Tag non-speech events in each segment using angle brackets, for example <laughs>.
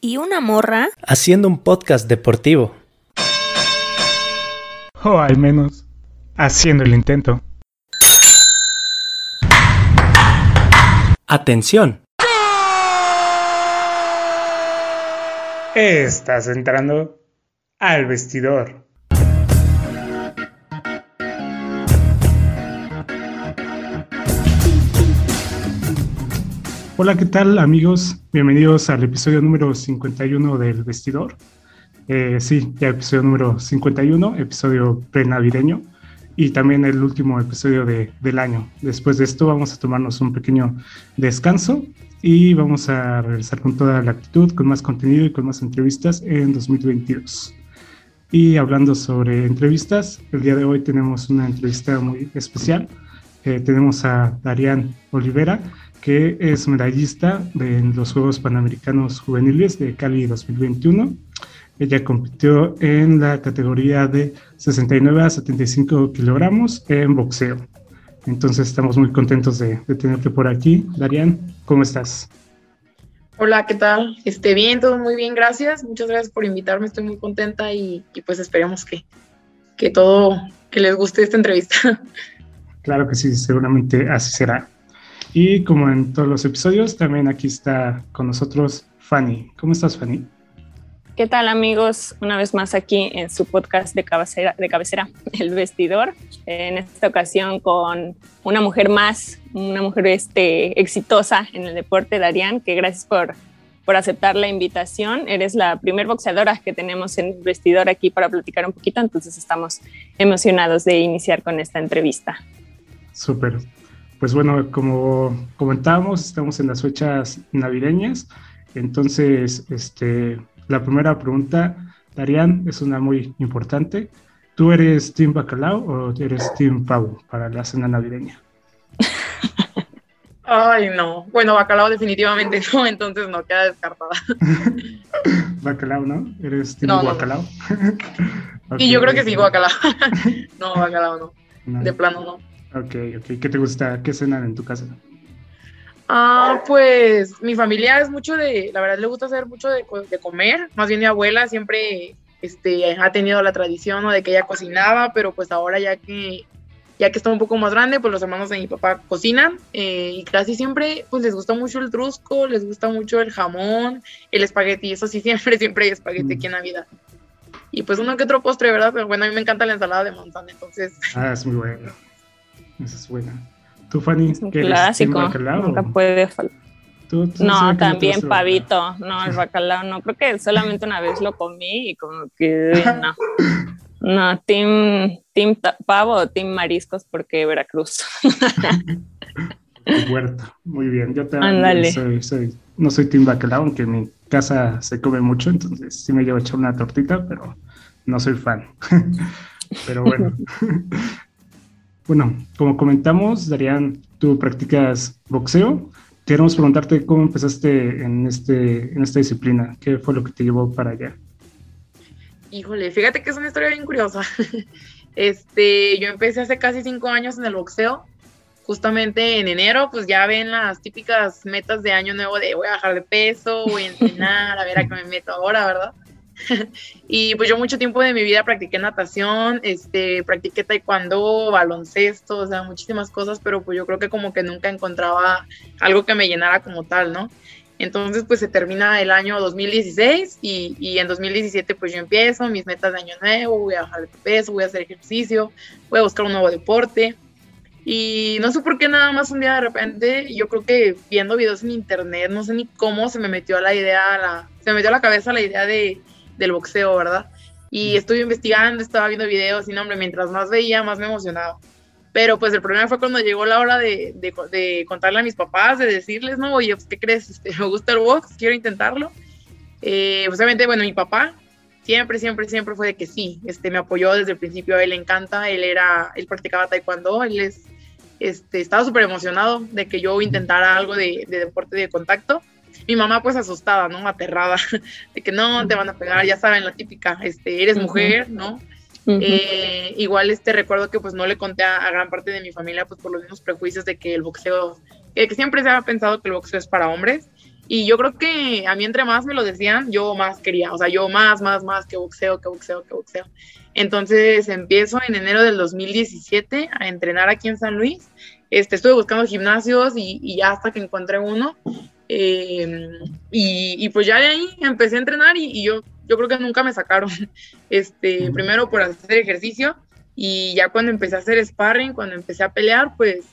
¿Y una morra? Haciendo un podcast deportivo. O al menos, haciendo el intento. Atención. Estás entrando al vestidor. Hola, ¿qué tal amigos? Bienvenidos al episodio número 51 del vestidor. Eh, sí, ya episodio número 51, episodio prenavideño y también el último episodio de, del año. Después de esto vamos a tomarnos un pequeño descanso y vamos a regresar con toda la actitud, con más contenido y con más entrevistas en 2022. Y hablando sobre entrevistas, el día de hoy tenemos una entrevista muy especial. Eh, tenemos a Darian Olivera, que es medallista de los Juegos Panamericanos Juveniles de Cali 2021. Ella compitió en la categoría de 69 a 75 kilogramos en boxeo. Entonces estamos muy contentos de, tenerte por aquí. Darian, ¿cómo estás? Hola, ¿qué tal? Esté bien, todo muy bien, gracias. Muchas gracias por invitarme, estoy muy contenta y, y pues esperemos que, que todo, que les guste esta entrevista. <laughs> Claro que sí, seguramente así será. Y como en todos los episodios, también aquí está con nosotros Fanny. ¿Cómo estás, Fanny? ¿Qué tal amigos? Una vez más aquí en su podcast de cabecera, de cabecera, <laughs> El Vestidor. En esta ocasión con una mujer más, una mujer este, exitosa en el deporte, Darian, que gracias por, por aceptar la invitación. Eres la primer boxeadora que tenemos en el vestidor aquí para platicar un poquito, entonces estamos emocionados de iniciar con esta entrevista. Súper, pues bueno, como comentábamos, estamos en las fechas navideñas. Entonces, este, la primera pregunta, Darian, es una muy importante. ¿Tú eres Team Bacalao o eres Team Pavo para la cena navideña? <laughs> Ay, no. Bueno, bacalao definitivamente no, <laughs> entonces no, queda descartada. <laughs> bacalao, ¿no? ¿Eres Team no, bacalao? Y yo creo que sí, bacalao. no, bacalao no. De plano no. Ok, ok. ¿Qué te gusta? ¿Qué cenan en tu casa? Ah, pues mi familia es mucho de, la verdad le gusta hacer mucho de, comer, más bien mi abuela siempre este, ha tenido la tradición ¿no? de que ella cocinaba, pero pues ahora ya que, ya que está un poco más grande, pues los hermanos de mi papá cocinan eh, y casi siempre pues les gusta mucho el trusco, les gusta mucho el jamón, el espagueti, eso sí, <laughs> siempre, siempre hay espagueti aquí en Navidad. Y pues uno que otro postre, ¿verdad? Pero bueno, a mí me encanta la ensalada de manzana, entonces... Ah, es muy bueno. Esa es buena. ¿Tú, Fanny? Es un clásico. Nunca puede faltar. no, también pavito. No, el bacalao no. Creo que solamente una vez lo comí y como que no. No, team, team pavo o team mariscos porque Veracruz. <laughs> Huerto, muy bien. Yo también soy, soy, no soy team bacalao, aunque en mi casa se come mucho, entonces sí me llevo a echar una tortita, pero no soy fan. <laughs> pero bueno, <laughs> bueno, como comentamos, Darían, tú practicas boxeo. Queremos preguntarte cómo empezaste en, este, en esta disciplina. ¿Qué fue lo que te llevó para allá? Híjole, fíjate que es una historia bien curiosa. <laughs> Este, yo empecé hace casi cinco años en el boxeo. Justamente en enero, pues ya ven las típicas metas de año nuevo de voy a bajar de peso, voy a entrenar, a ver a qué me meto ahora, ¿verdad? <laughs> y pues yo mucho tiempo de mi vida practiqué natación, este, practiqué taekwondo, baloncesto, o sea, muchísimas cosas, pero pues yo creo que como que nunca encontraba algo que me llenara como tal, ¿no? Entonces pues se termina el año 2016 y, y en 2017 pues yo empiezo mis metas de año nuevo, voy a bajar de peso, voy a hacer ejercicio, voy a buscar un nuevo deporte. Y no sé por qué nada más un día de repente, yo creo que viendo videos en internet, no sé ni cómo se me metió a la idea, la, se me metió a la cabeza la idea de, del boxeo, ¿verdad? Y estuve investigando, estaba viendo videos y, no, hombre, mientras más veía, más me emocionaba. Pero pues el problema fue cuando llegó la hora de, de, contarle a mis papás, de decirles, no, oye, pues, ¿qué crees? Este, me gusta el box, quiero intentarlo. Eh, pues, obviamente, bueno, mi papá siempre, siempre, siempre fue de que sí, este, me apoyó desde el principio, a él le encanta, él era, él practicaba taekwondo, él es, este, estaba súper emocionado de que yo intentara algo de, de deporte de contacto. Mi mamá pues asustada, ¿no? Aterrada, <laughs> de que no, te van a pegar, ya saben, la típica, este, eres mujer, ¿no? Eh, igual este recuerdo que pues no le conté a, gran parte de mi familia pues por los mismos prejuicios de que el boxeo, que siempre se había pensado que el boxeo es para hombres y yo creo que a mí entre más me lo decían, yo más quería, o sea, yo más, más, más que boxeo, que boxeo, que boxeo. Entonces empiezo en enero del 2017 a entrenar aquí en San Luis. Este, estuve buscando gimnasios y, y ya hasta que encontré uno. Eh, y, y, pues ya de ahí empecé a entrenar y, y yo yo creo que nunca me sacaron, <laughs> este, primero por hacer ejercicio y ya cuando empecé a hacer sparring, cuando empecé a pelear, pues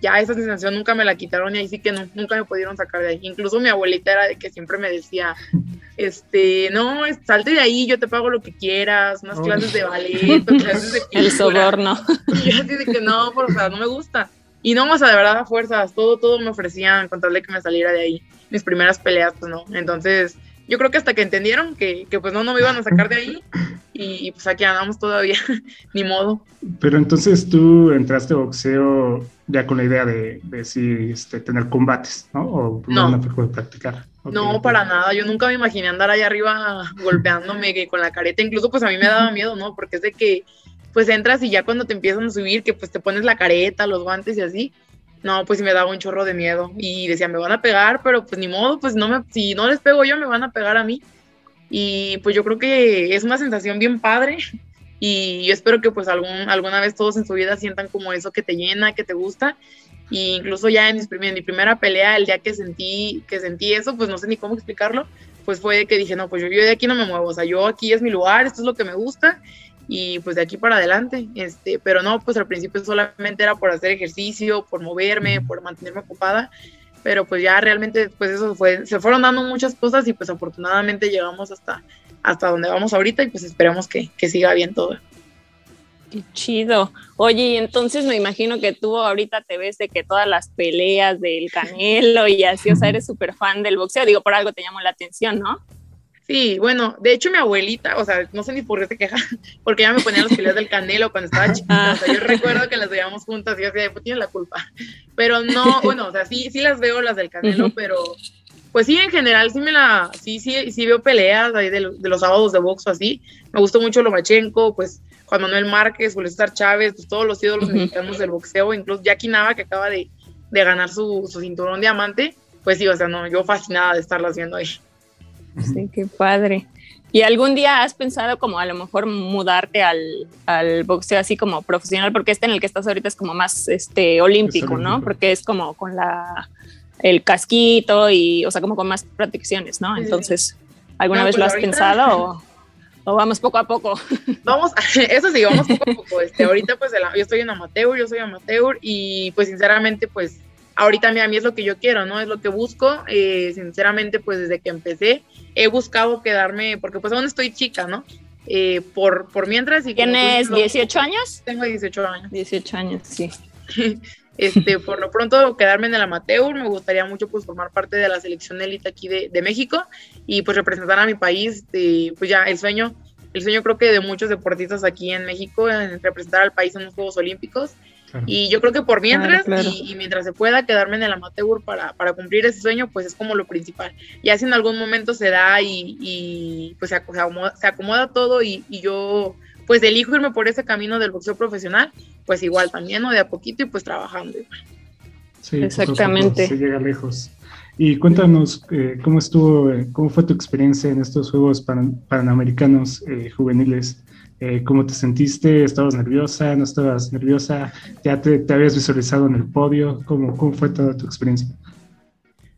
ya esa sensación nunca me la quitaron y ahí sí que no, nunca me pudieron sacar de ahí. Incluso mi abuelita era de que siempre me decía, este, no, salte de ahí, yo te pago lo que quieras, unas clases de ballet, clases de <laughs> El soborno. <laughs> Y yo así de que no, por, o sea, no me gusta. Y no, o sea, de verdad a fuerzas, todo, todo me ofrecían con tal de que me saliera de ahí. Mis primeras peleas, pues no. Entonces, yo creo que hasta que entendieron que, que, pues no, no me iban a sacar de ahí y, pues aquí andamos todavía, <laughs> ni modo. Pero entonces tú entraste a boxeo ya con la idea de, de sí, este, tener combates, ¿no? O no, de practicar. Okay, no, para nada, yo nunca me imaginé andar ahí arriba <laughs> golpeándome con la careta, incluso pues a mí me daba miedo, ¿no? Porque es de que pues entras y ya cuando te empiezan a subir, que pues te pones la careta, los guantes y así, no, pues sí me daba un chorro de miedo y decía, me van a pegar, pero pues ni modo, pues no me, si no les pego yo, me van a pegar a mí. Y pues yo creo que es una sensación bien padre y yo espero que pues algún, alguna vez todos en su vida sientan como eso que te llena, que te gusta. Y incluso ya en, mi primera pelea, el día que sentí, que sentí eso, pues no sé ni cómo explicarlo, pues fue que dije, no, pues yo, yo de aquí no me muevo, o sea, yo aquí es mi lugar, esto es lo que me gusta y pues de aquí para adelante, este, pero no, pues al principio solamente era por hacer ejercicio, por moverme, por mantenerme ocupada, pero pues ya realmente pues eso fue, se fueron dando muchas cosas y pues afortunadamente llegamos hasta, hasta donde vamos ahorita y pues esperemos que, que siga bien todo. Qué chido. Oye, y entonces me imagino que tú ahorita te ves de que todas las peleas del Canelo y así, o sea, eres <laughs> súper fan del boxeo, digo, por algo te llamó la atención, ¿no? Sí, bueno, de hecho mi abuelita, o sea, no sé ni por qué se queja, <laughs> porque ella me ponía las peleas del Canelo cuando estaba chiquita, o sea, yo recuerdo que las veíamos juntas y yo decía, pues tiene la culpa, pero no, <laughs> bueno, o sea, sí, sí las veo las del Canelo, pero pues sí, en general sí me la, sí, sí, sí veo peleas ahí de, de los sábados de box o así, me gustó mucho Lomachenko, pues Juan Manuel Márquez, Julio Chávez, pues todos los ídolos mexicanos del boxeo, incluso Jackie Nava que acaba de, de ganar su, su cinturón diamante, pues sí, o sea, no, yo fascinada de estarlas viendo ahí. Sí, qué padre. ¿Y algún día has pensado como a lo mejor mudarte al, al, boxeo así como profesional? Porque este en el que estás ahorita es como más este olímpico, ¿no? Porque es como con la el casquito y, o sea, como con más protecciones, ¿no? Entonces, ¿alguna no, vez pues lo has ahorita... pensado o, <laughs> o, vamos poco a poco? <laughs> Vamos, <laughs> eso sí, vamos poco a poco. Este, ahorita pues yo estoy en amateur, yo soy amateur y pues sinceramente pues ahorita a mí es lo que yo quiero, ¿no? Es lo que busco. Eh, sinceramente, pues desde que empecé, he buscado quedarme, porque pues aún estoy chica, ¿no? Eh, por, por mientras. Y ¿Tienes lo, 18 años? Tengo 18 años. 18 años, sí. <laughs> este, por lo pronto quedarme en el amateur, me gustaría mucho pues formar parte de la selección élite aquí de, de, México y pues representar a mi país, de, pues ya el sueño, el sueño creo que de muchos deportistas aquí en México, en representar al país en los Juegos Olímpicos Claro. Y yo creo que por mientras, claro, claro. Y, y, mientras se pueda quedarme en el amateur para, para, cumplir ese sueño, pues es como lo principal. Ya si en algún momento se da y, y pues se acomoda, se acomoda todo y, y, yo pues elijo irme por ese camino del boxeo profesional, pues igual también, ¿no? De a poquito y pues trabajando igual. Sí, exactamente. Se llega lejos. Y cuéntanos eh, cómo estuvo, eh, cómo fue tu experiencia en estos Juegos pan, Panamericanos eh, juveniles. Eh, ¿Cómo te sentiste? ¿Estabas nerviosa? ¿No estabas nerviosa? ¿Ya te, te habías visualizado en el podio? ¿Cómo, ¿Cómo, fue toda tu experiencia?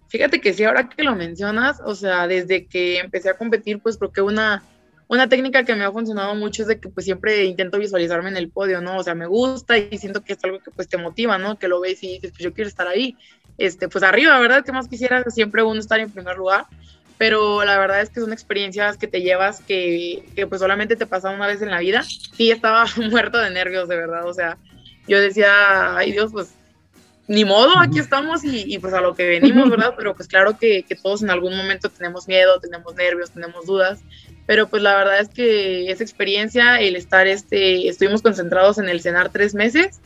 Fíjate que sí, ahora que lo mencionas, o sea, desde que empecé a competir, pues creo que una, una técnica que me ha funcionado mucho es de que pues siempre intento visualizarme en el podio, ¿no? O sea, me gusta y siento que es algo que pues te motiva, ¿no? Que lo ves y dices, pues yo quiero estar ahí, este, pues arriba, ¿verdad? ¿Qué más quisiera siempre uno estar en primer lugar? Pero la verdad es que son experiencias que te llevas que, que, pues solamente te pasa una vez en la vida. Sí, estaba <laughs> muerto de nervios, de verdad, o sea, yo decía, ay Dios, pues ni modo, aquí estamos y, pues a lo que venimos, ¿verdad? <laughs> Pero pues claro que, que, todos en algún momento tenemos miedo, tenemos nervios, tenemos dudas, pero pues la verdad es que esa experiencia, el estar, este, estuvimos concentrados en el cenar tres meses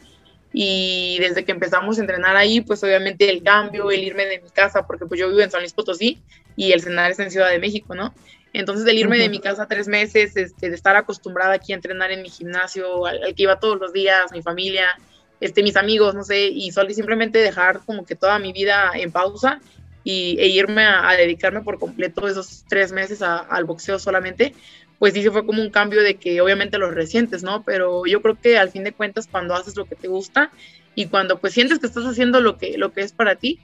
y desde que empezamos a entrenar ahí, pues obviamente el cambio, el irme de mi casa, porque pues yo vivo en San Luis Potosí y el cenar está en Ciudad de México, ¿no? Entonces, el irme de mi casa tres meses, este, de estar acostumbrada aquí a entrenar en mi gimnasio, al, que iba todos los días, mi familia, este, mis amigos, no sé, y solo simplemente dejar como que toda mi vida en pausa y, e irme a, dedicarme por completo esos tres meses al boxeo solamente, pues sí fue como un cambio de que obviamente lo resientes, ¿no? Pero yo creo que al fin de cuentas cuando haces lo que te gusta y cuando pues sientes que estás haciendo lo que, lo que es para ti,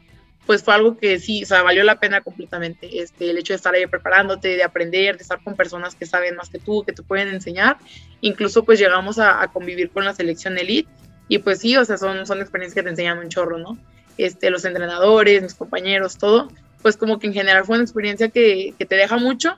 pues fue algo que sí, o sea, valió la pena completamente. Este, el hecho de estar ahí preparándote, de aprender, de estar con personas que saben más que tú, que te pueden enseñar. Incluso pues llegamos a, convivir con la selección elite y pues sí, o sea, son, son experiencias que te enseñan un chorro, ¿no? Este, los entrenadores, mis compañeros, todo, pues como que en general fue una experiencia que, que te deja mucho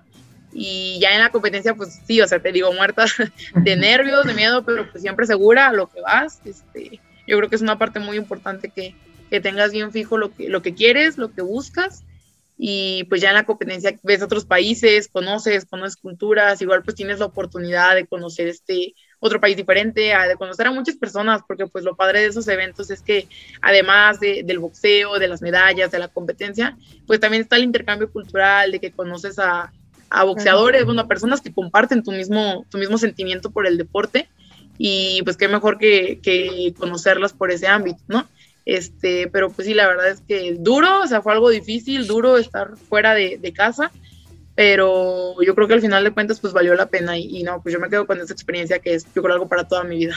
y ya en la competencia, pues sí, o sea, te digo, muerta <laughs> de nervios, de miedo, pero pues siempre segura a lo que vas. Este, yo creo que es una parte muy importante que, que tengas bien fijo lo que, lo que quieres, lo que buscas. Y pues ya en la competencia ves otros países, conoces, conoces culturas, igual pues tienes la oportunidad de conocer este otro país diferente, de conocer a muchas personas, porque pues lo padre de esos eventos es que además del boxeo, de las medallas, de la competencia, pues también está el intercambio cultural, de que conoces a, a boxeadores, bueno, a personas que comparten tu mismo, tu mismo sentimiento por el deporte y pues qué mejor que, que conocerlas por ese ámbito, ¿no? Este, pero pues sí, la verdad es que duro, o sea, fue algo difícil, duro estar fuera de, de casa, pero yo creo que al final de cuentas pues valió la pena y, no, pues yo me quedo con esa experiencia que es yo creo algo para toda mi vida.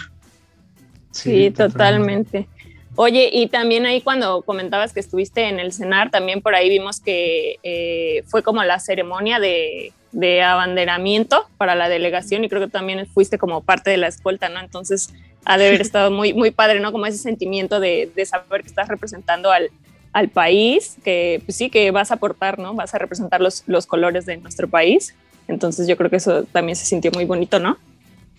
Sí, totalmente. Oye, y también ahí cuando comentabas que estuviste en el CENAR, también por ahí vimos que eh, fue como la ceremonia de, de, abanderamiento para la delegación y creo que también fuiste como parte de la escolta, ¿no? Entonces ha de haber <laughs> estado muy, muy padre, ¿no? Como ese sentimiento de, de saber que estás representando al, al país, que pues sí, que vas a aportar, ¿no? Vas a representar los, los colores de nuestro país. Entonces yo creo que eso también se sintió muy bonito, ¿no?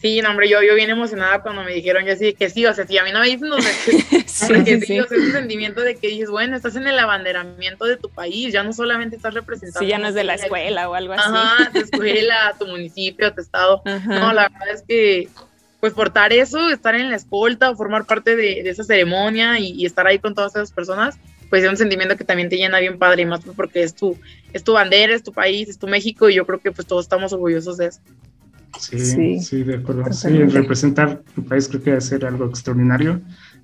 Sí, no, hombre, yo, yo bien emocionada cuando me dijeron, yo así que sí, o sea, si a mí no me dicen, no sé, <laughs> sí, que sí, o sea, ese sentimiento de que dices, bueno, estás en el abanderamiento de tu país, ya no solamente estás representando. Sí, ya no es de la escuela o algo así. Ajá, tu escuela, tu municipio, tu estado. No, la verdad es que, pues, portar eso, estar en la escolta o formar parte de, esa ceremonia y, estar ahí con todas esas personas, pues es un sentimiento que también te llena bien padre y más porque es tu, es tu bandera, es tu país, es tu México y yo creo que pues todos estamos orgullosos de eso. Sí, sí, de acuerdo. Sí, representar tu país creo que debe ser algo extraordinario.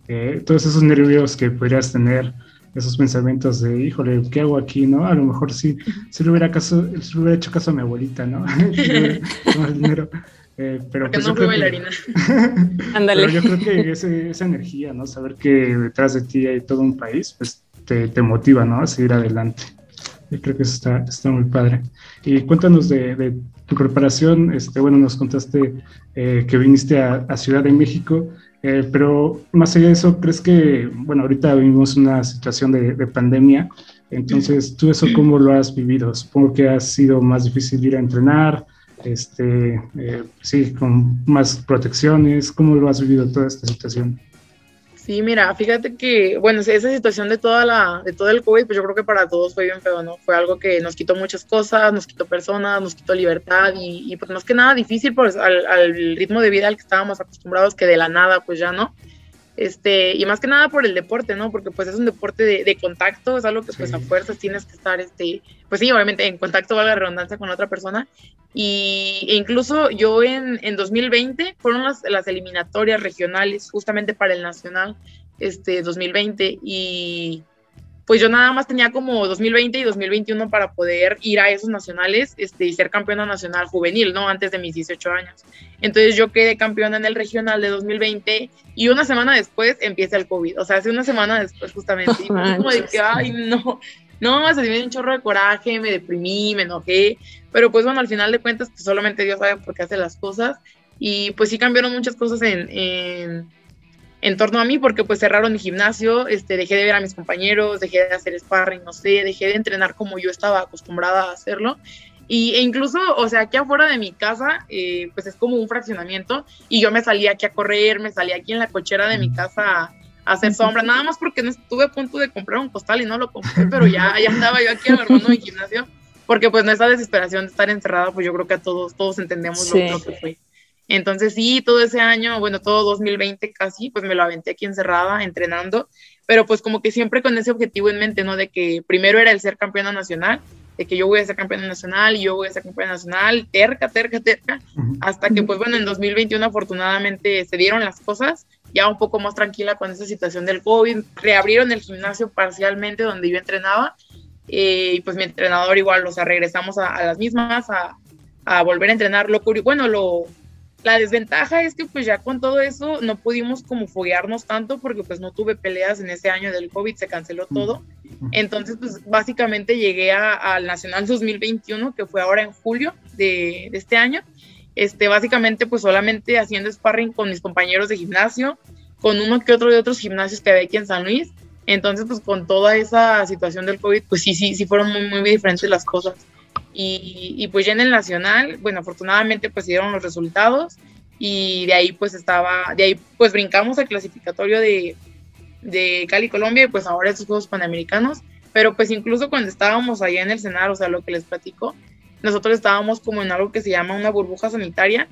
Eh, todos esos nervios que podrías tener, esos pensamientos de, híjole, ¿qué hago aquí? ¿no? A lo mejor sí, si le hubiera, caso, si le hubiera hecho caso a mi abuelita, ¿no? <laughs> <laughs> dinero. Eh, pero pues no fui bailarina. <laughs> Ándale. yo creo que esa energía, ¿no? Saber que detrás de ti hay todo un país, pues te, te motiva, ¿no? A seguir adelante. Yo creo que eso está, está muy padre. Y cuéntanos de, de tu preparación, este, bueno, nos contaste eh, que viniste a, Ciudad de México, eh, pero más allá de eso, ¿crees que, bueno, ahorita vivimos una situación de, pandemia, entonces, ¿tú eso cómo lo has vivido? Supongo que ha sido más difícil ir a entrenar, este, eh, sí, con más protecciones, ¿cómo lo has vivido toda esta situación? Sí, mira, fíjate que, bueno, esa situación de toda la, de todo el COVID, pues yo creo que para todos fue bien feo, ¿no? Fue algo que nos quitó muchas cosas, nos quitó personas, nos quitó libertad y, pues más que nada difícil pues al, ritmo de vida al que estábamos acostumbrados, que de la nada, pues ya no. Este, y más que nada por el deporte, ¿no? Porque pues es un deporte de, de contacto, es algo que pues a fuerzas tienes que estar, este, pues sí, obviamente en contacto, valga la redundancia, con otra persona. Y e incluso yo en, en 2020 fueron las, las, eliminatorias regionales justamente para el Nacional este, 2020 y pues yo nada más tenía como 2020 y 2021 para poder ir a esos nacionales este, y ser campeona nacional juvenil, ¿no? Antes de mis 18 años. Entonces yo quedé campeona en el regional de 2020 y una semana después empieza el COVID, o sea, hace una semana después justamente. Y como de que, ay, no, no, se me dio un chorro de coraje, me deprimí, me enojé, pero pues bueno, al final de cuentas, pues solamente Dios sabe por qué hace las cosas y pues sí cambiron muchas cosas en, en, en torno a mí porque pues cerraron mi gimnasio, este, dejé de ver a mis compañeros, dejé de hacer sparring, no sé, dejé de entrenar como yo estaba acostumbrada a hacerlo. Y, e incluso, o sea, aquí afuera de mi casa, eh, pues es como un fraccionamiento y yo me salía aquí a correr, me salía aquí en la cochera de mi casa hacer sombra, nada más porque no estuve a punto de comprar un costal y no lo compré, pero ya, ya estaba yo aquí agarrando mi gimnasio, porque pues no esa desesperación de estar encerrada, pues yo creo que a todos, todos entendemos lo, que fue. Entonces sí, todo ese año, bueno, todo 2020 casi, pues me lo aventé aquí encerrada, entrenando, pero pues como que siempre con ese objetivo en mente, ¿no? De que primero era el ser campeona nacional, de que yo voy a ser campeona nacional y yo voy a ser campeona nacional, terca, terca, terca, hasta que pues bueno, en 2021 afortunadamente se dieron las cosas, ya un poco más tranquila con esa situación del COVID, reabrieron el gimnasio parcialmente donde yo entrenaba eh, y pues mi entrenador igual, o sea, regresamos a, las mismas, a, a, volver a entrenar. Lo bueno, lo, la desventaja es que pues ya con todo eso no pudimos como foguearnos tanto porque pues no tuve peleas en ese año del COVID, se canceló todo. Entonces pues básicamente llegué al Nacional 2021 que fue ahora en julio de, de, este año. Este, básicamente pues solamente haciendo sparring con mis compañeros de gimnasio, con uno que otro de otros gimnasios que había aquí en San Luis. Entonces pues con toda esa situación del COVID pues sí, sí, sí fueron muy, muy diferentes las cosas. Y, pues ya en el nacional, bueno, afortunadamente pues dieron los resultados y de ahí pues estaba, de ahí pues brincamos al clasificatorio de, de Cali, Colombia y pues ahora estos Juegos Panamericanos, pero pues incluso cuando estábamos allá en el cenar, o sea, lo que les platico, nosotros estábamos como en algo que se llama una burbuja sanitaria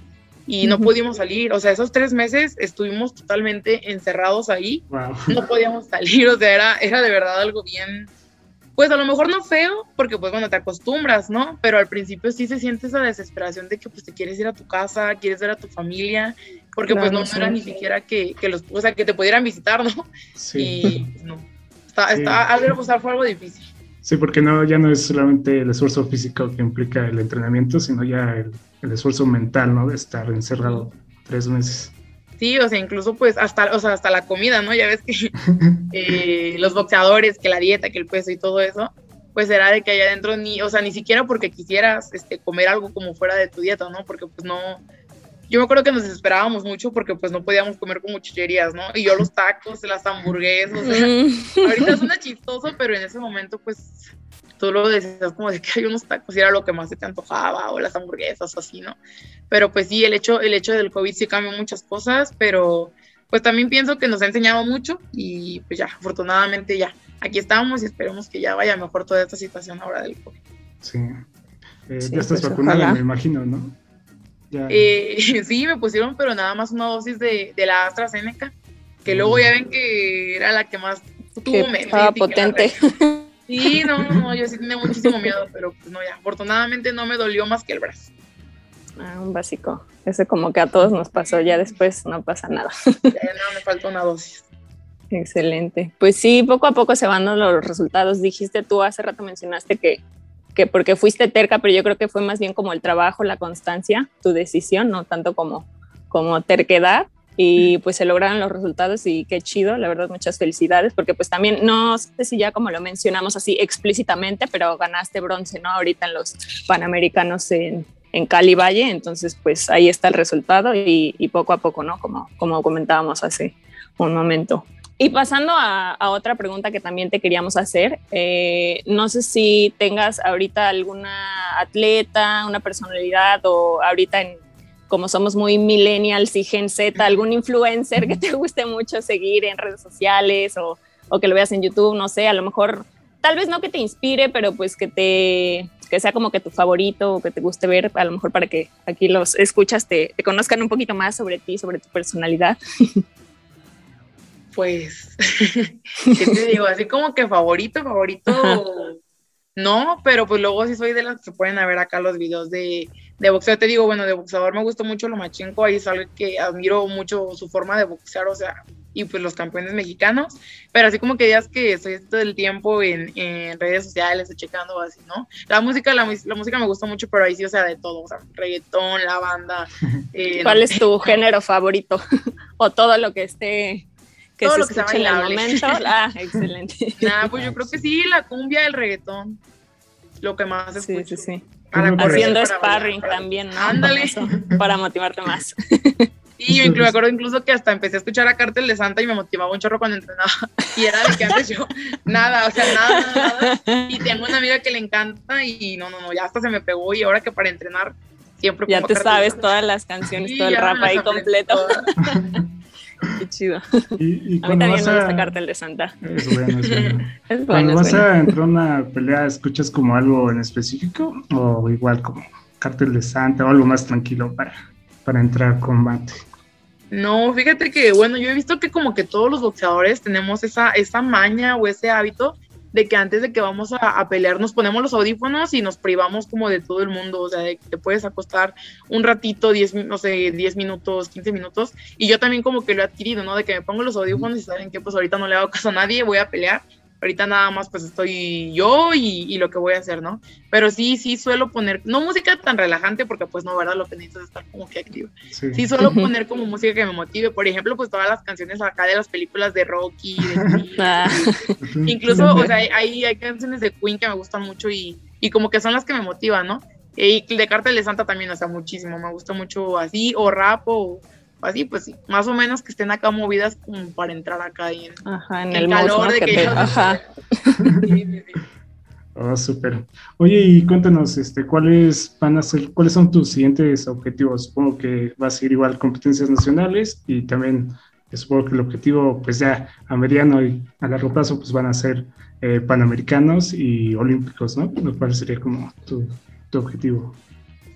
y no pudimos salir, o sea, esos tres meses estuvimos totalmente encerrados ahí, no podíamos salir, o sea, era, era de verdad algo bien, pues a lo mejor no feo, porque pues bueno, te acostumbras, ¿no? Pero al principio sí se siente esa desesperación de que pues te quieres ir a tu casa, quieres ver a tu familia, porque pues no, era ni siquiera que, que, los, o sea, que te pudieran visitar, ¿no? Sí. Y pues, no, está, está, algo pues, fue algo difícil. Sí, porque no, ya no es solamente el esfuerzo físico que implica el entrenamiento, sino ya el, el esfuerzo mental, ¿no? De estar encerrado tres meses. Sí, o sea, incluso pues hasta, o sea, hasta la comida, ¿no? Ya ves que <laughs> eh, los boxeadores, que la dieta, que el peso y todo eso, pues era de que allá adentro ni, o sea, ni siquiera porque quisieras este, comer algo como fuera de tu dieta, ¿no? Porque pues no, yo me acuerdo que nos desesperábamos mucho porque pues no podíamos comer como chucherías, ¿no? Y yo los tacos, las hamburguesas, o sea, ahorita suena <laughs> chistoso, pero en ese momento pues tú lo decías como de que hay unos tacos y era lo que más se te antojaba, o las hamburguesas, o así, ¿no? Pero pues sí, el hecho, el hecho del COVID sí cambió muchas cosas, pero pues también pienso que nos ha enseñado mucho y pues ya, afortunadamente ya, aquí estamos y esperemos que ya vaya mejor toda esta situación ahora del COVID. Sí. Eh, ya estás pues, vacunada, me imagino, ¿no? Eh, <laughs> sí, me pusieron, pero nada más una dosis de, de la AstraZeneca, que luego ya ven que era la que más tuvo Estaba potente. Sí, no, no, yo sí tenía muchísimo miedo, pero pues no, ya, afortunadamente no me dolió más que el brazo. Ah, un básico. Ese como que a todos nos pasó, ya después no pasa nada. Ya no, me faltó una dosis. Excelente. Pues sí, poco a poco se van dando los resultados. Dijiste tú, hace rato mencionaste que, que porque fuiste terca, pero yo creo que fue más bien como el trabajo, la constancia, tu decisión, no tanto como, como terquedad y pues se lograron los resultados y qué chido, la verdad muchas felicidades porque pues también no sé si ya como lo mencionamos así explícitamente, pero ganaste bronce, ¿no? Ahorita en los Panamericanos en, en Cali Valle, entonces pues ahí está el resultado y, poco a poco, ¿no? Como, como comentábamos hace un momento. Y pasando a, otra pregunta que también te queríamos hacer, eh, no sé si tengas ahorita alguna atleta, una personalidad o ahorita en como somos muy millennials y Gen Z, algún influencer que te guste mucho seguir en redes sociales o, o, que lo veas en YouTube, no sé, a lo mejor, tal vez no que te inspire, pero pues que te que sea como que tu favorito o que te guste ver, a lo mejor para que aquí los escuchas te, te conozcan un poquito más sobre ti, sobre tu personalidad. Pues, <laughs> ¿qué te digo? Así como que favorito, favorito, no, pero pues luego sí soy de las que pueden ver acá los videos de de boxeo te digo, bueno, de boxeador me gusta mucho Lomachenko, ahí es algo que admiro mucho su forma de boxear, o sea, y pues los campeones mexicanos, pero así como que digas que estoy todo el tiempo en, redes sociales, checando así, ¿no? La música, la, música me gusta mucho, pero ahí sí, o sea, de todo, o sea, reggaetón, la banda. <laughs> Eh, ¿Cuál es tu género favorito? <laughs> o todo lo que esté que todo se lo que en el momento. <laughs> Ah, excelente. Nada, pues yo creo que sí, la cumbia, el reggaetón, lo que más escucho. Sí, sí, sí. Haciendo sparring también, ¿no? Ándale. Para motivarte más. Y yo me acuerdo incluso que hasta empecé a escuchar a Cártel de Santa y me motivaba un chorro cuando entrenaba. <laughs> Y era de que antes yo, nada, o sea, nada, nada, Y tengo una amiga que le encanta y no, no, no, ya hasta se me pegó y ahora que para entrenar siempre Ya te sabes todas las canciones, todo el rap ahí completo. Qué chido. Y, y A mí también me vas gusta a... Cartel de Santa. Es bueno, es bueno. <laughs> Es Cuando es vas bueno. a entrar a una pelea, ¿escuchas como algo en específico? O igual como Cartel de Santa o algo más tranquilo para, para entrar a combate. No, fíjate que, bueno, yo he visto que como que todos los boxeadores tenemos esa, esa maña o ese hábito de que antes de que vamos a, pelear nos ponemos los audífonos y nos privamos como de todo el mundo, o sea, de que te puedes acostar un ratito, 10, mi- no sé, 10 minutos, 15 minutos, y yo también como que lo he adquirido, ¿no? De que me pongo los audífonos y saben que pues ahorita no le hago caso a nadie, voy a pelear, ahorita nada más pues estoy yo y, y lo que voy a hacer, ¿no? Pero sí, sí suelo poner, no música tan relajante porque pues no, ¿verdad? Lo que necesitas es estar como que activo. Sí. Sí, suelo poner como música que me motive. Por ejemplo, pues todas las canciones acá de las películas de Rocky, de <laughs> Ah, incluso, o sea, hay, hay hay canciones de Queen que me gustan mucho y, y como que son las que me motivan, ¿no? Y de Cartel de Santa también, o sea, muchísimo. Me gusta mucho así, o rap, o así, pues sí, más o menos que estén acá movidas como para entrar acá y en, ajá, en en el calor de Que que te- ajá. <laughs> Sí, sí, sí. Oh, súper. Oye, y cuéntanos, este, ¿cuáles van a ser, cuáles son tus siguientes objetivos? Supongo que vas a ir igual competencias nacionales y también eh, supongo que el objetivo, pues ya a mediano y a largo plazo, pues van a ser eh, panamericanos y olímpicos, ¿no? Lo cual sería como tu, tu objetivo.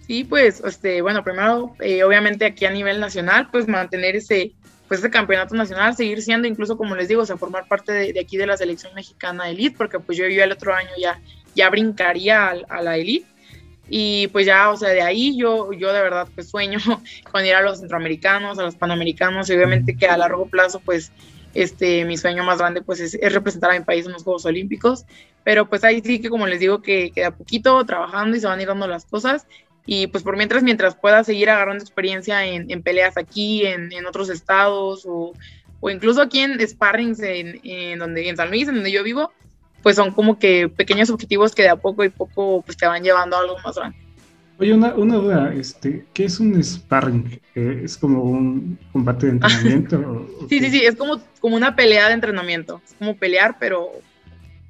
Sí, pues, este, bueno, primero, eh, obviamente aquí a nivel nacional, pues mantener ese, pues ese campeonato nacional, seguir siendo incluso, como les digo, o sea, formar parte de, de aquí de la selección mexicana elite, porque pues yo, yo el otro año ya, ya brincaría al- a, la elite. Y pues ya, o sea, de ahí yo, yo de verdad pues sueño <laughs> con ir a los centroamericanos, a los panamericanos, y obviamente que a largo plazo, pues, este, mi sueño más grande pues es, es representar a mi país en los Juegos Olímpicos. Pero pues ahí sí que como les digo que, que de a poquito trabajando y se van a ir dando las cosas. Y pues por mientras, mientras pueda seguir agarrando experiencia en, en peleas aquí, en, en otros estados o, o incluso aquí en sparrings en, en, donde, en San Luis, en donde yo vivo, pues son como que pequeños objetivos que de a poco y poco pues te van llevando a algo más grande. Oye, una, una duda, este, ¿qué es un sparring? ¿Es como un combate de entrenamiento? <laughs> Sí, sí, sí, es como, como una pelea de entrenamiento, es como pelear, pero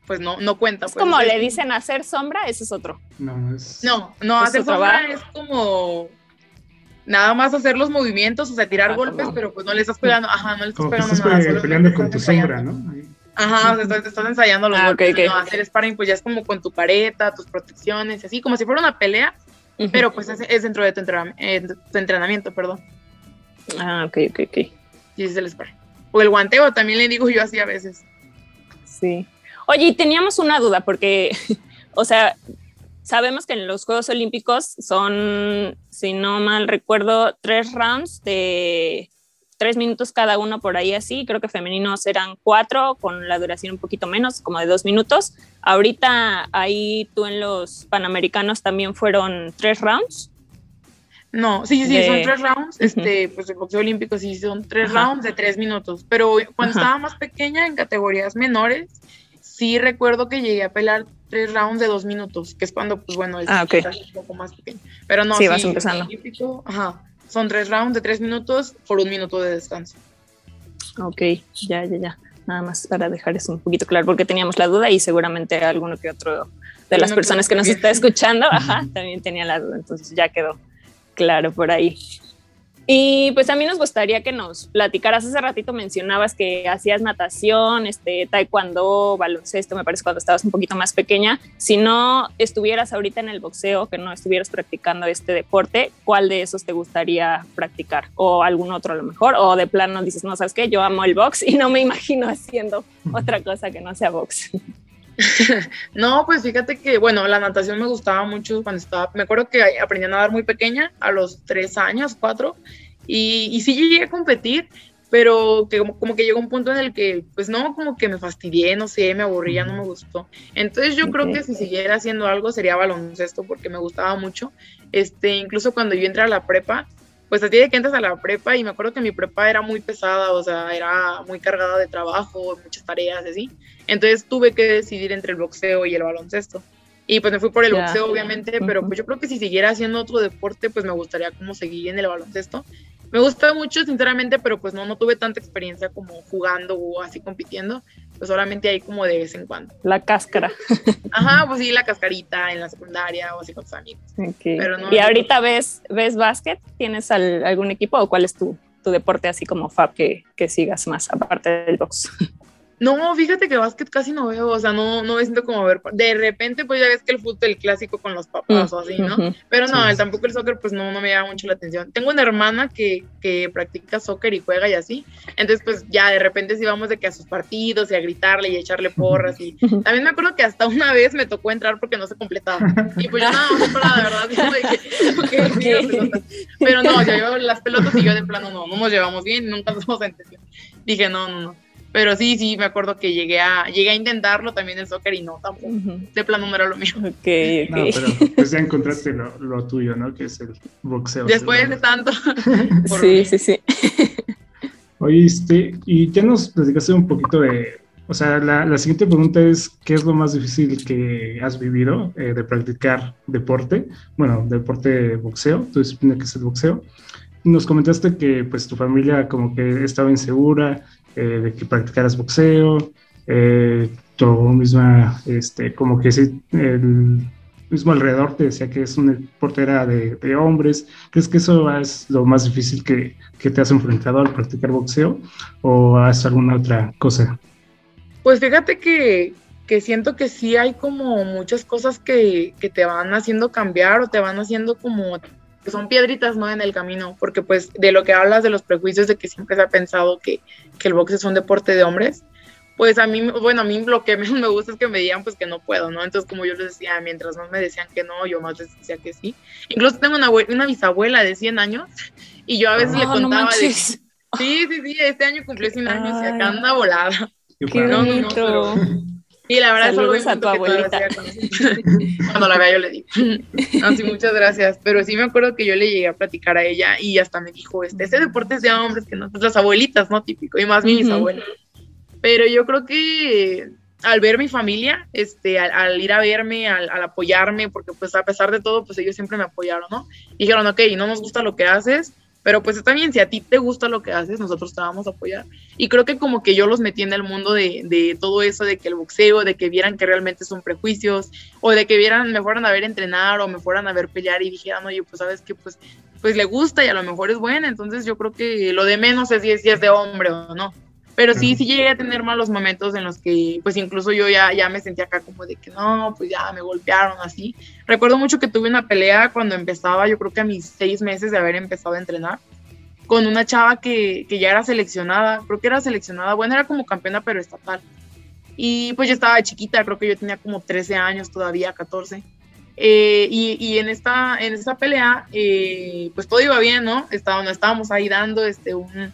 pues no, no cuenta. Es pues, como le dicen hacer sombra, ese es otro. No, es... No, no, ¿Es hacer sombra va? es como nada más hacer los movimientos, o sea, tirar Ah, golpes, como- pero pues no le estás pegando, ajá, no le estás Como pegando estás nada. pe- peleando con tu ensayando. sombra, ¿no? Ahí. Ajá, o sea, estás, estás ensayando los Ah, golpes, ok, ok. no, hacer sparring pues ya es como con tu careta, tus protecciones, así como si fuera una pelea, Ujú. pero pues es, es dentro de tu, entrenam- eh, tu entrenamiento, perdón, Ah, ok, ok, ok. y ese es el sparring. O el guanteo también le digo yo así a veces. Sí. Oye, y teníamos una duda porque, <laughs> o sea, sabemos que en los Juegos Olímpicos son, si no mal recuerdo, tres rounds de tres minutos cada uno por ahí así. Creo que femeninos eran cuatro, con la duración un poquito menos, como de dos minutos. Ahorita ahí tú en los Panamericanos también fueron tres rounds. No, sí, sí, De- son tres rounds, este, pues el boxeo olímpico sí son tres Ajá. rounds de tres minutos, pero cuando Ajá. estaba más pequeña, en categorías menores, sí recuerdo que llegué a pelear tres rounds de dos minutos, que es cuando, pues bueno, es Ah, ok. estás un poco más pequeño. Pero no, Sí, vas empezando. el olímpico, ajá, son tres rounds de tres minutos por un minuto de descanso. Ok, ya, ya, ya. Nada más para dejar eso un poquito claro, porque teníamos la duda y seguramente alguno que otro de las que personas que nos está escuchando, ajá, también tenía la duda, entonces ya quedó claro por ahí. Y pues a mí nos gustaría que nos platicaras, hace ratito mencionabas que hacías natación, este, taekwondo, baloncesto, me parece cuando estabas un poquito más pequeña. Si no estuvieras ahorita en el boxeo, que no estuvieras practicando este deporte, ¿cuál de esos te gustaría practicar? O algún otro a lo mejor, o de plano dices, no, sabes qué, yo amo el box y no me imagino haciendo otra cosa que no sea box. <laughs> No, pues fíjate que, bueno, la natación me gustaba mucho cuando estaba, me acuerdo que aprendí a nadar muy pequeña, a los tres años, cuatro, y, y sí llegué a competir, pero que como, como que llegó un punto en el que, pues no, como que me fastidié, no sé, me aburría, no me gustó. Entonces yo creo Ok. que si siguiera haciendo algo sería baloncesto, porque me gustaba mucho. Este, incluso cuando yo entré a la prepa, pues a ti de que entras a la prepa y me acuerdo que mi prepa era muy pesada, o sea, era muy cargada de trabajo, muchas tareas y así. Entonces tuve que decidir entre el boxeo y el baloncesto. Y pues me fui por el Ya. boxeo, obviamente, pero Ujú. pues yo creo que si siguiera haciendo otro deporte, pues me gustaría como seguir en el baloncesto. Me gusta mucho, sinceramente, pero pues no, no tuve tanta experiencia como jugando o así compitiendo, pues solamente ahí como de vez en cuando. La cáscara. <laughs> Ajá, pues sí, la cascarita en la secundaria o así con tus amigos. Pero no- ¿Y ahorita ves, ves básquet? ¿Tienes al- algún equipo o cuál es tu, tu deporte así como Fab que, que sigas más aparte del box? <laughs> No, fíjate que básquet casi no veo, o sea, no, no me siento como ver. De repente, pues ya ves que el fútbol, el clásico con los papás o así, ¿no? Pero no, tampoco el soccer, pues no, no me llama mucho la atención. Tengo una hermana que, que practica soccer y juega y así, entonces, pues ya de repente sí vamos de que a sus partidos y a gritarle y a echarle porras. Y también me acuerdo que hasta una vez me tocó entrar porque no se completaba. Y pues yo, no, no, para, de verdad, pero no, yo, yo, las pelotas y yo de plano no, no nos llevamos bien, nunca nos hemos entendido. Dije, no, no, no. Pero sí, sí, me acuerdo que llegué a, llegué a intentarlo también el soccer y no, tampoco. De plano no era lo mío. Ok, ok. No, pero pues ya encontraste lo, lo, tuyo, ¿no? Que es el boxeo. Después de tanto. <laughs> sí, sí, sí. Oíste, y ya nos platicaste un poquito de, o sea, la, la, siguiente pregunta es, ¿qué es lo más difícil que has vivido eh, de practicar deporte? Bueno, deporte boxeo, tu disciplina que es el boxeo. Nos comentaste que pues tu familia como que estaba insegura, eh, de que practicaras boxeo, eh, tú misma, este, como que el mismo alrededor te decía que es una portera de, de, hombres. ¿Crees que eso es lo más difícil que, que, te has enfrentado al practicar boxeo o has alguna otra cosa? Pues fíjate que, que siento que sí hay como muchas cosas que, que te van haciendo cambiar o te van haciendo como son piedritas, ¿no? En el camino, porque pues de lo que hablas de los prejuicios de que siempre se ha pensado que, que el box es un deporte de hombres, pues a mí, bueno, a mí lo que <laughs> menos me gusta es que me digan pues que no puedo, ¿no? Entonces como yo les decía, mientras más me decían que no, yo más les decía que sí. Incluso tengo una, una bisabuela de 100 años y yo a veces le ah, contaba de... Sí, sí, sí, este año cumplió 100 años y acá anda volada. Qué bonito. Y la verdad Saludos es algo a tu abuelita. Cuando la vea yo le digo. No, sí, muchas gracias. Pero sí me acuerdo que yo le llegué a platicar a ella y hasta me dijo, este, ese deporte es de hombres, que no, pues las abuelitas, ¿no? Típico, y más mis abuelas. Pero yo creo que al ver mi familia, este, al, ir a verme, al, al, apoyarme, porque pues a pesar de todo, pues ellos siempre me apoyaron, ¿no? Y dijeron, ok, no nos gusta lo que haces, pero pues está bien, si a ti te gusta lo que haces, nosotros te vamos a apoyar. Y creo que como que yo los metí en el mundo de, de todo eso, de que el boxeo, de que vieran que realmente son prejuicios, o de que vieran, me fueran a ver entrenar o me fueran a ver pelear y dijeran, oye, pues sabes que pues, pues le gusta y a lo mejor es buena, entonces yo creo que lo de menos es si es, si es de hombre o no. Pero sí, sí llegué a tener malos momentos en los que, pues incluso yo ya, ya me sentía acá como de que no, pues ya me golpearon así. Recuerdo mucho que tuve una pelea cuando empezaba, yo creo que a mis seis meses de haber empezado a entrenar, con una chava que, que ya era seleccionada, creo que era seleccionada, bueno, era como campeona, pero estatal. Y pues yo estaba chiquita, creo que yo tenía como 13 años todavía, 14. Eh, y, y, en, esta, en esta pelea, eh, pues todo iba bien, ¿no? Estábamos, estábamos ahí dando este, un,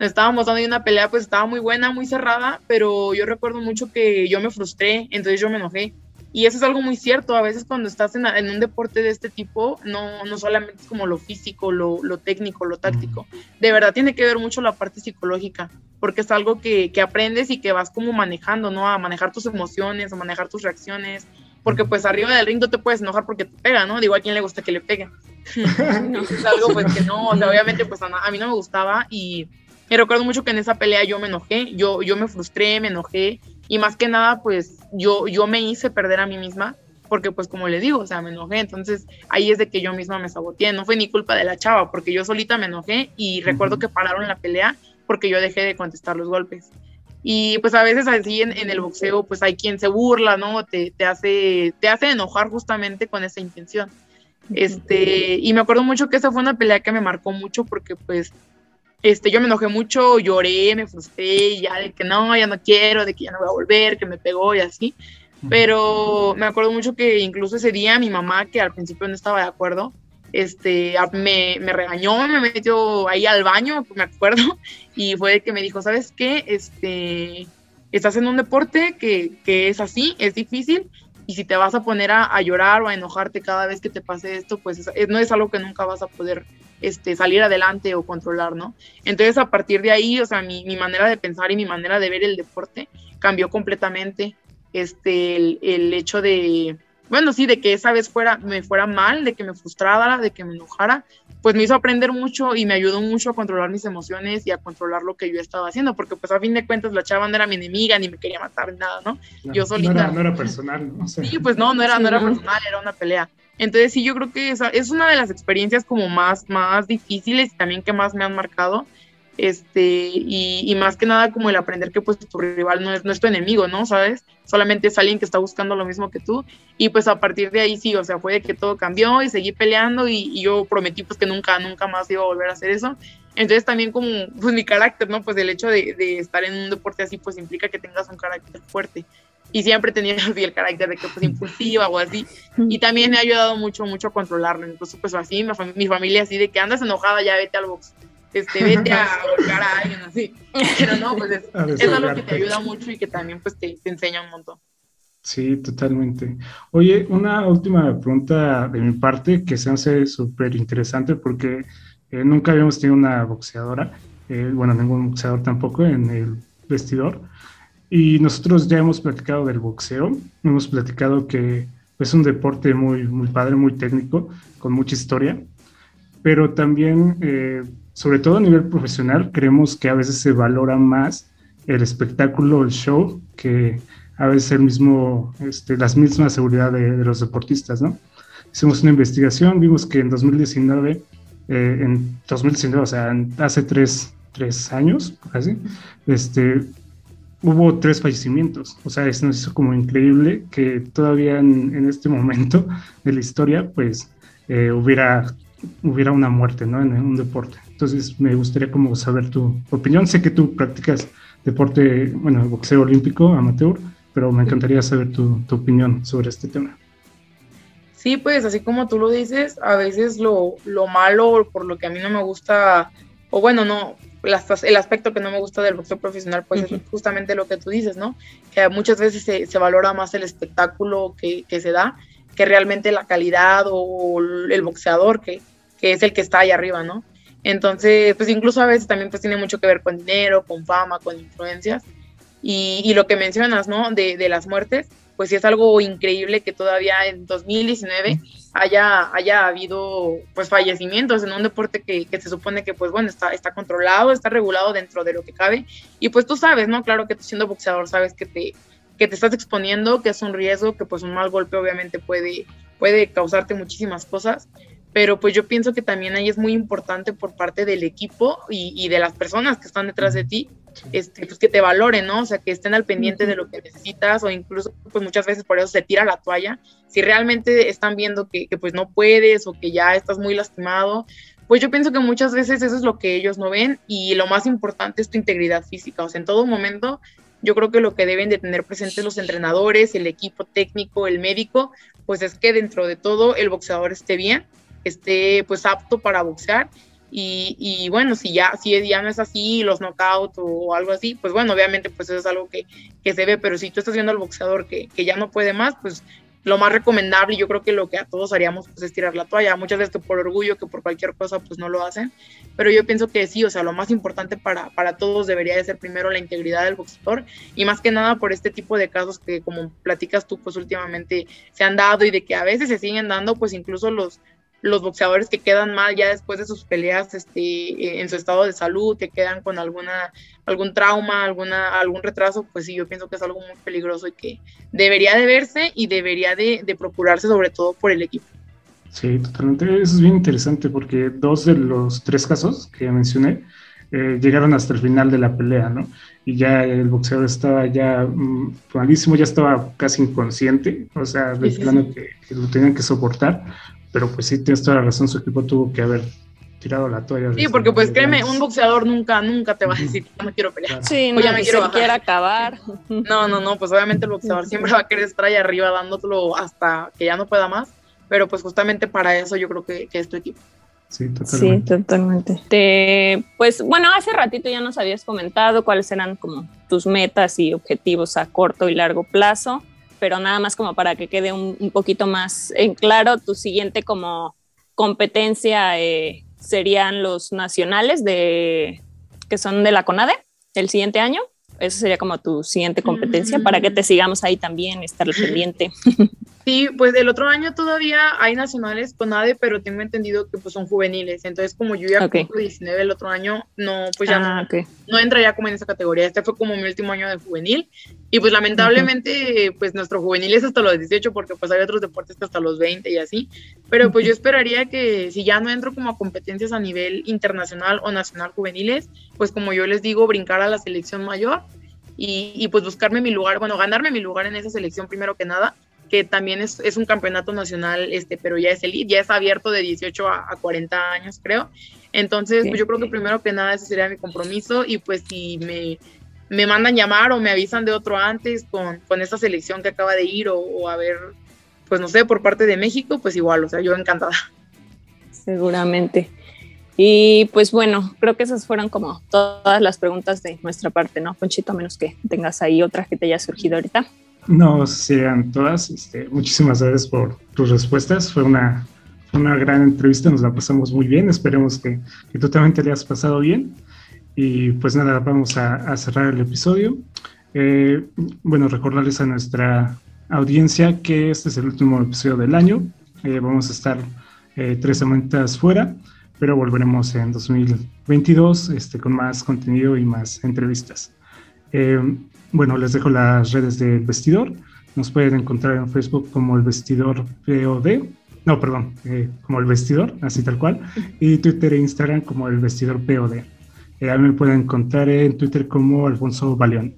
estábamos dando una pelea, pues estaba muy buena, muy cerrada, pero yo recuerdo mucho que yo me frustré, entonces yo me enojé. Y eso es algo muy cierto, a veces cuando estás en, en un deporte de este tipo, no, no solamente es como lo físico, lo, lo, técnico, lo táctico, de verdad tiene que ver mucho la parte psicológica, porque es algo que, que aprendes y que vas como manejando, ¿no? A manejar tus emociones, a manejar tus reacciones, porque pues arriba del ring no te puedes enojar porque te pega, ¿no? Digo, a quién le gusta que le peguen. <laughs> es algo pues que no, o sea, obviamente pues a, a mí no me gustaba y y recuerdo mucho que en esa pelea yo me enojé, yo, yo me frustré, me enojé y más que nada pues yo, yo me hice perder a mí misma porque pues como le digo, o sea, me enojé, entonces ahí es de que yo misma me saboteé, no fue ni culpa de la chava porque yo solita me enojé y recuerdo que pararon la pelea porque yo dejé de contestar los golpes. Y pues a veces así en, en el boxeo pues hay quien se burla, ¿no? Te, te, hace, te hace enojar justamente con esa intención. Este, y me acuerdo mucho que esa fue una pelea que me marcó mucho porque pues este, yo me enojé mucho, lloré, me frustré, ya de que no, ya no quiero, de que ya no voy a volver, que me pegó y así. Pero me acuerdo mucho que incluso ese día mi mamá, que al principio no estaba de acuerdo, este, me, me regañó, me metió ahí al baño, me acuerdo, <laughs> y fue de que me dijo, ¿sabes qué? Este, estás en un deporte que, que es así, es difícil, y si te vas a poner a, a, llorar o a enojarte cada vez que te pase esto, pues es, no es algo que nunca vas a poder este, salir adelante o controlar, ¿no? Entonces a partir de ahí, o sea, mi, mi, manera de pensar y mi manera de ver el deporte cambió completamente. Este, el, el, hecho de, bueno, sí, de que esa vez fuera, me fuera mal, de que me frustrara, de que me enojara, pues me hizo aprender mucho y me ayudó mucho a controlar mis emociones y a controlar lo que yo estaba haciendo, porque pues a fin de cuentas la chava no era mi enemiga ni me quería matar ni nada, ¿no? yo solita. No era, no era personal, ¿no? sí, pues no, no era, no era personal, era una pelea Entonces sí, yo creo que esa es una de las experiencias como más, más difíciles y también que más me han marcado. Este, y, más que nada como el aprender que pues tu rival no es, no es tu enemigo, ¿no? ¿Sabes? Solamente es alguien que está buscando lo mismo que tú. Y pues a partir de ahí sí, o sea, fue de que todo cambió y seguí peleando y, y yo prometí pues que nunca, nunca más iba a volver a hacer eso. Entonces también como pues mi carácter, ¿no? Pues el hecho de, de, estar en un deporte así pues implica que tengas un carácter fuerte. Y siempre tenía <laughs> así el carácter de que pues impulsiva o así. Y también me ha ayudado mucho, mucho a controlarlo. Entonces pues así, mi, mi familia así de que andas enojada, ya vete al box. Este, vete a <laughs> golpear a alguien así. Pero no, pues es, es algo que te ayuda mucho y que también pues te, te enseña un montón. Sí, totalmente. Oye, una última pregunta de mi parte que se hace súper interesante porque eh, nunca habíamos tenido una boxeadora, eh, bueno, ningún boxeador tampoco en el vestidor. Y nosotros ya hemos platicado del boxeo, hemos platicado que es un deporte muy, muy padre, muy técnico, con mucha historia, pero también, eh, sobre todo a nivel profesional, creemos que a veces se valora más el espectáculo, el show, que a veces el mismo, este, las mismas seguridad de, de los deportistas, ¿no? Hicimos una investigación, vimos que en 2019 eh, en 2019, o sea, hace tres, tres años, casi, este, hubo tres fallecimientos. O sea, nos hizo como increíble que todavía en, en este <laughs> momento de la historia, pues, eh, hubiera, hubiera una muerte, ¿no? En, en, un deporte. Entonces, me gustaría como saber tu opinión. Sé que tú practicas deporte, bueno, boxeo olímpico, amateur, pero me encantaría saber tu, tu opinión sobre este tema. Sí, pues así como tú lo dices, a veces lo, lo malo, por lo que a mí no me gusta, o bueno, no, el aspecto que no me gusta del boxeo profesional, pues uh -huh. es justamente lo que tú dices, ¿no? Que muchas veces se, se valora más el espectáculo que, que, se da que realmente la calidad o el boxeador que, que es el que está ahí arriba, ¿no? Entonces, pues incluso a veces también pues tiene mucho que ver con dinero, con fama, con influencias. Y, y lo que mencionas, ¿no? De, de las muertes, pues sí es algo increíble que todavía en 2019 haya, haya habido pues fallecimientos en un deporte que, que, se supone que pues bueno, está, está controlado, está regulado dentro de lo que cabe. Y pues tú sabes, ¿no? Claro que tú siendo boxeador sabes que te, que te estás exponiendo, que es un riesgo, que pues un mal golpe obviamente puede, puede causarte muchísimas cosas, pero pues yo pienso que también ahí es muy importante por parte del equipo y, y de las personas que están detrás de ti, este, pues que te valoren, ¿no? O sea, que estén al pendiente de lo que necesitas o incluso, pues muchas veces por eso se tira la toalla. Si realmente están viendo que, que pues no puedes o que ya estás muy lastimado, pues yo pienso que muchas veces eso es lo que ellos no ven y lo más importante es tu integridad física. O sea, en todo momento yo creo que lo que deben de tener presentes los entrenadores, el equipo técnico, el médico, pues es que dentro de todo el boxeador esté bien, esté pues apto para boxear y, y, bueno, si ya, si ya no es así, los knockouts o algo así, pues bueno, obviamente pues eso es algo que, que se ve, pero si tú estás viendo al boxeador que, que, ya no puede más, pues lo más recomendable, yo creo que lo que a todos haríamos pues es tirar la toalla, muchas veces que por orgullo, que por cualquier cosa pues no lo hacen, pero yo pienso que sí, o sea, lo más importante para, para todos debería de ser primero la integridad del boxeador y más que nada por este tipo de casos que como platicas tú pues últimamente se han dado y de que a veces se siguen dando pues incluso los los boxeadores que quedan mal ya después de sus peleas este, en su estado de salud, que quedan con alguna, algún trauma, alguna, algún retraso, pues sí, yo pienso que es algo muy peligroso y que debería de verse y debería de, de procurarse sobre todo por el equipo. Sí, totalmente. Eso es bien interesante porque dos de los tres casos que mencioné eh, llegaron hasta el final de la pelea, ¿no? Y ya el boxeador estaba ya mmm, malísimo, ya estaba casi inconsciente, o sea, de sí, plano sí. Que, que, lo tenían que soportar, pero pues sí, tienes toda la razón, su equipo tuvo que haber tirado la toalla. Sí, porque pues créeme, un boxeador nunca, nunca te va a decir, no quiero pelear. Sí, no, ya me quiero quiere acabar. <laughs> No, no, no, pues obviamente el boxeador siempre va a querer estar ahí arriba dándolo hasta que ya no pueda más, pero pues justamente para eso yo creo que, que es tu equipo. Sí, totalmente. Sí, totalmente. Te, pues bueno, hace ratito ya nos habías comentado cuáles eran como tus metas y objetivos a corto y largo plazo, pero nada más como para que quede un, un poquito más en claro, tu siguiente como competencia eh, serían los nacionales de que son de la CONADE el siguiente año. Esa sería como tu siguiente competencia mm -hmm. para que te sigamos ahí también, estar pendiente. <laughs> Sí, pues el otro año todavía hay nacionales con ADE, pero tengo entendido que pues son juveniles. Entonces, como yo ya Ok. cumplo 19 el otro año, no, pues ya Ah, no, ok. no entraría como en esa categoría. Este fue como mi último año de juvenil. Y pues lamentablemente, pues nuestro juvenil es hasta los 18, porque pues hay otros deportes que hasta los 20 y así. Pero pues yo esperaría que si ya no entro como a competencias a nivel internacional o nacional juveniles, pues como yo les digo, brincar a la selección mayor y, y pues buscarme mi lugar, bueno, ganarme mi lugar en esa selección primero que nada que también es, es un campeonato nacional, este, pero ya es elite, ya es abierto de 18 a, a 40 años, creo. Entonces, Sí. pues yo creo que primero que nada ese sería mi compromiso y pues si me, me mandan llamar o me avisan de otro antes con, con esta selección que acaba de ir o, o a ver, pues no sé, por parte de México, pues igual, o sea, yo encantada. Seguramente. Y pues bueno, creo que esas fueron como todas las preguntas de nuestra parte, ¿no, Ponchito? A menos que tengas ahí otra que te haya surgido ahorita. No, sean todas. Este, muchísimas gracias por tus respuestas. Fue una, una gran entrevista, nos la pasamos muy bien. Esperemos que, que tú también te pasado bien. Y pues nada, vamos a, a cerrar el episodio. Eh, bueno, recordarles a nuestra audiencia que este es el último episodio del año. Eh, vamos a estar eh, tres semanas fuera, pero volveremos en 2022 este, con más contenido y más entrevistas. Bueno, les dejo las redes del vestidor. Nos pueden encontrar en Facebook como el vestidor POD. No, perdón, eh, como el vestidor, así tal cual. Y Twitter e Instagram como el vestidor POD. Eh, me pueden encontrar en Twitter como Alfonso Baleón.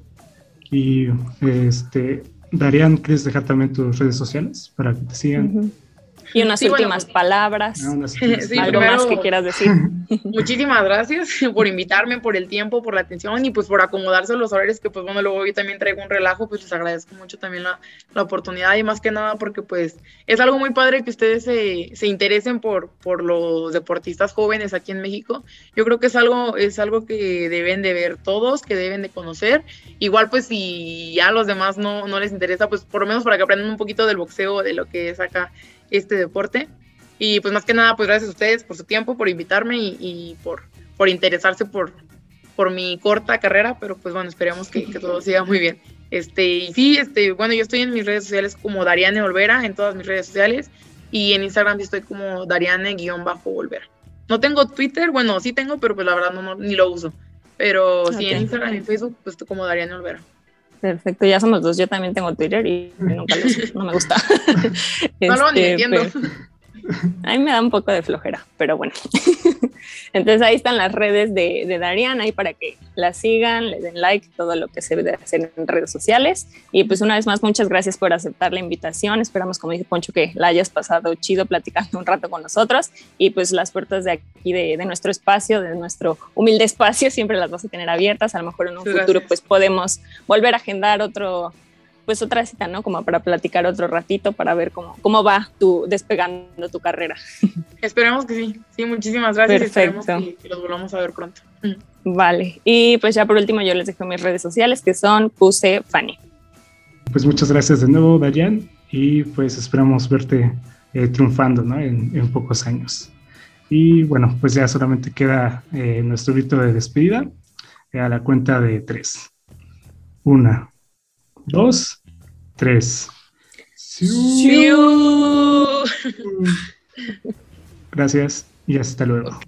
Y este, Darían, ¿quieres dejar también tus redes sociales para que te sigan? Y unas Sí, bueno, últimas pues- palabras, Ah, unas- Sí, <laughs> algo primero- más que quieras decir. <laughs> Muchísimas gracias por invitarme, por el tiempo, por la atención y pues por acomodarse a los horarios que pues bueno, luego yo también traigo un relajo, pues les agradezco mucho también la, la oportunidad y más que nada porque pues es algo muy padre que ustedes se, se interesen por, por los deportistas jóvenes aquí en México. Yo creo que es algo, es algo que deben de ver todos, que deben de conocer. Igual pues si ya a los demás no, no les interesa, pues por lo menos para que aprendan un poquito del boxeo, de lo que es acá este deporte. Y pues más que nada, pues gracias a ustedes por su tiempo, por invitarme y, y por, por interesarse por, por mi corta carrera, pero pues bueno, esperemos que, que todo siga muy bien. Este, y sí, este, bueno, yo estoy en mis redes sociales como Dariane Olvera, en todas mis redes sociales, y en Instagram estoy como Dariane-Olvera. No tengo Twitter, bueno, sí tengo, pero pues la verdad no, no- ni lo uso. Pero sí, en. Instagram y Facebook, pues como Dariane Olvera. Perfecto, ya somos dos. Yo también tengo Twitter y <laughs> nunca lo uso, no me gusta. No lo <laughs> Este, entiendo. pero- A mí me da un poco de flojera, pero bueno. <laughs> Entonces ahí están las redes de, de Darian, ahí para que la sigan, le den like, todo lo que se debe hacer en redes sociales. Y pues una vez más, muchas gracias por aceptar la invitación. Esperamos, como dice Poncho, que la hayas pasado chido platicando un rato con nosotros. Y pues las puertas de aquí, de, de nuestro espacio, de nuestro humilde espacio, siempre las vas a tener abiertas. A lo mejor en un futuro pues podemos volver a agendar otro pues otra cita, ¿no? Como para platicar otro ratito, para ver cómo, cómo va tu despegando tu carrera. <laughs> Esperemos que sí. Sí, muchísimas gracias. y Perfecto. Esperemos que, que los volvamos a ver pronto. Mm. Vale. Y pues ya por último yo les dejo mis redes sociales que son Puse Fanny. Pues muchas gracias de nuevo, Dayan, y pues esperamos verte eh, triunfando ¿no? en, en pocos años. Y bueno, pues ya solamente queda eh, nuestro grito de despedida eh, a la cuenta de tres. Una, dos, tres. Siu. Gracias y hasta luego.